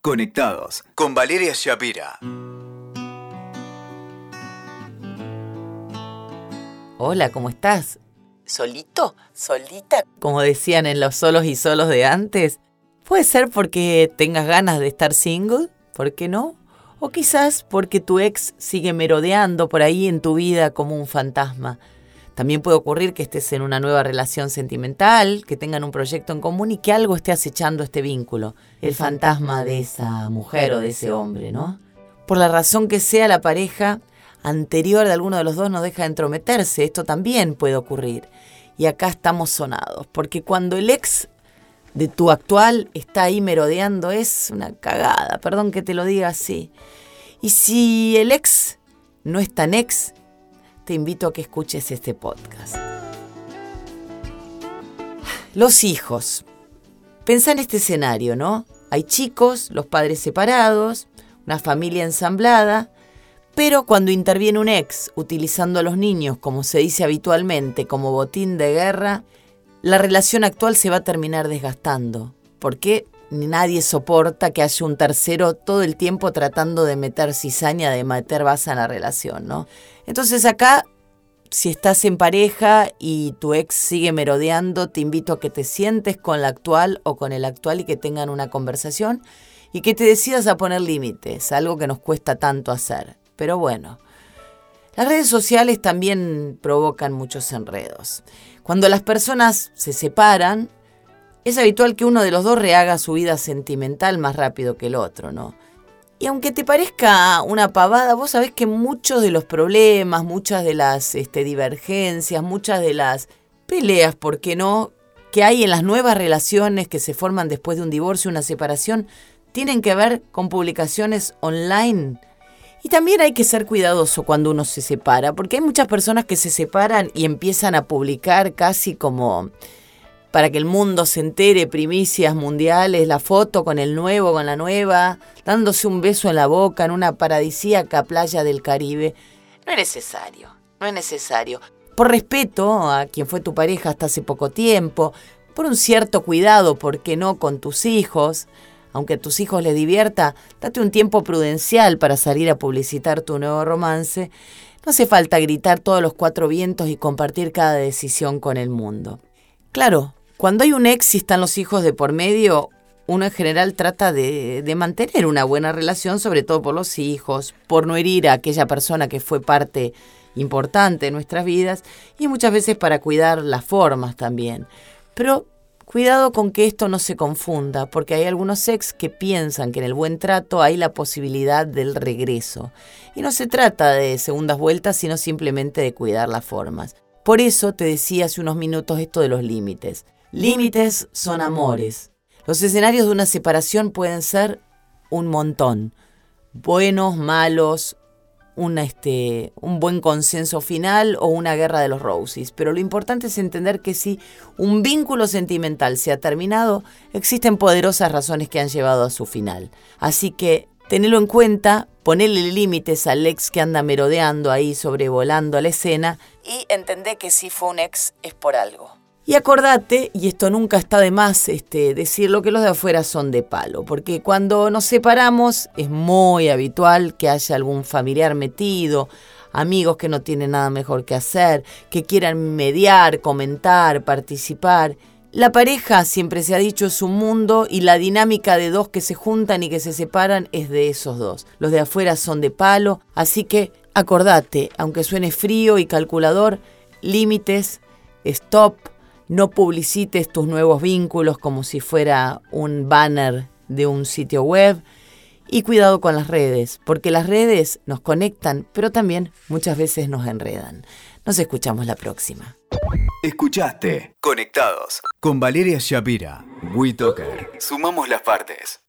Conectados con Valeria Shapira. Hola, ¿cómo estás? ¿Solito? ¿Solita? Como decían en los solos y solos de antes. Puede ser porque tengas ganas de estar single, ¿por qué no? O quizás porque tu ex sigue merodeando por ahí en tu vida como un fantasma. También puede ocurrir que estés en una nueva relación sentimental, que tengan un proyecto en común y que algo esté acechando este vínculo. El fantasma de esa mujer o de ese hombre, ¿no? Por la razón que sea, la pareja anterior de alguno de los dos no deja de entrometerse. Esto también puede ocurrir. Y acá estamos sonados, porque cuando el ex de tu actual está ahí merodeando es una cagada, perdón que te lo diga así. Y si el ex no es tan ex, te invito a que escuches este podcast. Los hijos. Pensá en este escenario, ¿no? Hay chicos, los padres separados, una familia ensamblada, pero cuando interviene un ex utilizando a los niños, como se dice habitualmente, como botín de guerra, la relación actual se va a terminar desgastando. Porque nadie soporta que haya un tercero todo el tiempo tratando de meter cizaña, de meter base en la relación, ¿no? Entonces acá, si estás en pareja y tu ex sigue merodeando, te invito a que te sientes con la actual o con el actual y que tengan una conversación y que te decidas a poner límites, algo que nos cuesta tanto hacer. Pero bueno, las redes sociales también provocan muchos enredos. Cuando las personas se separan, es habitual que uno de los dos rehaga su vida sentimental más rápido que el otro, ¿no? Y aunque te parezca una pavada, vos sabés que muchos de los problemas, muchas de las este, divergencias, muchas de las peleas, ¿por qué no?, que hay en las nuevas relaciones que se forman después de un divorcio, una separación, tienen que ver con publicaciones online. Y también hay que ser cuidadoso cuando uno se separa, porque hay muchas personas que se separan y empiezan a publicar casi como para que el mundo se entere, primicias mundiales, la foto con el nuevo, con la nueva, dándose un beso en la boca en una paradisíaca playa del Caribe. No es necesario, no es necesario. Por respeto a quien fue tu pareja hasta hace poco tiempo, por un cierto cuidado, ¿por qué no?, con tus hijos, aunque a tus hijos les divierta, date un tiempo prudencial para salir a publicitar tu nuevo romance. No hace falta gritar todos los cuatro vientos y compartir cada decisión con el mundo. Claro, cuando hay un ex y están los hijos de por medio, uno en general trata de, mantener una buena relación, sobre todo por los hijos, por no herir a aquella persona que fue parte importante de nuestras vidas y muchas veces para cuidar las formas también. Pero cuidado con que esto no se confunda, porque hay algunos ex que piensan que en el buen trato hay la posibilidad del regreso. Y no se trata de segundas vueltas, sino simplemente de cuidar las formas. Por eso te decía hace unos minutos esto de los límites. Límites son amores. Los escenarios de una separación pueden ser un montón. Buenos, malos, un, este, un buen consenso final o una guerra de los Roses. Pero lo importante es entender que si un vínculo sentimental se ha terminado, existen poderosas razones que han llevado a su final. Así que tenelo en cuenta, ponele límites al ex que anda merodeando ahí, sobrevolando la escena, y entendé que si fue un ex es por algo. Y acordate, y esto nunca está de más este, decirlo, que los de afuera son de palo, porque cuando nos separamos es muy habitual que haya algún familiar metido, amigos que no tienen nada mejor que hacer, que quieran mediar, comentar, participar. La pareja, siempre se ha dicho, es un mundo y la dinámica de dos que se juntan y que se separan es de esos dos. Los de afuera son de palo, así que acordate, aunque suene frío y calculador, límites, stop, no publicites tus nuevos vínculos como si fuera un banner de un sitio web. Y cuidado con las redes, porque las redes nos conectan, pero también muchas veces nos enredan. Nos escuchamos la próxima. Escuchaste Conectados con Valeria Shapira. WeToker. Sumamos las partes.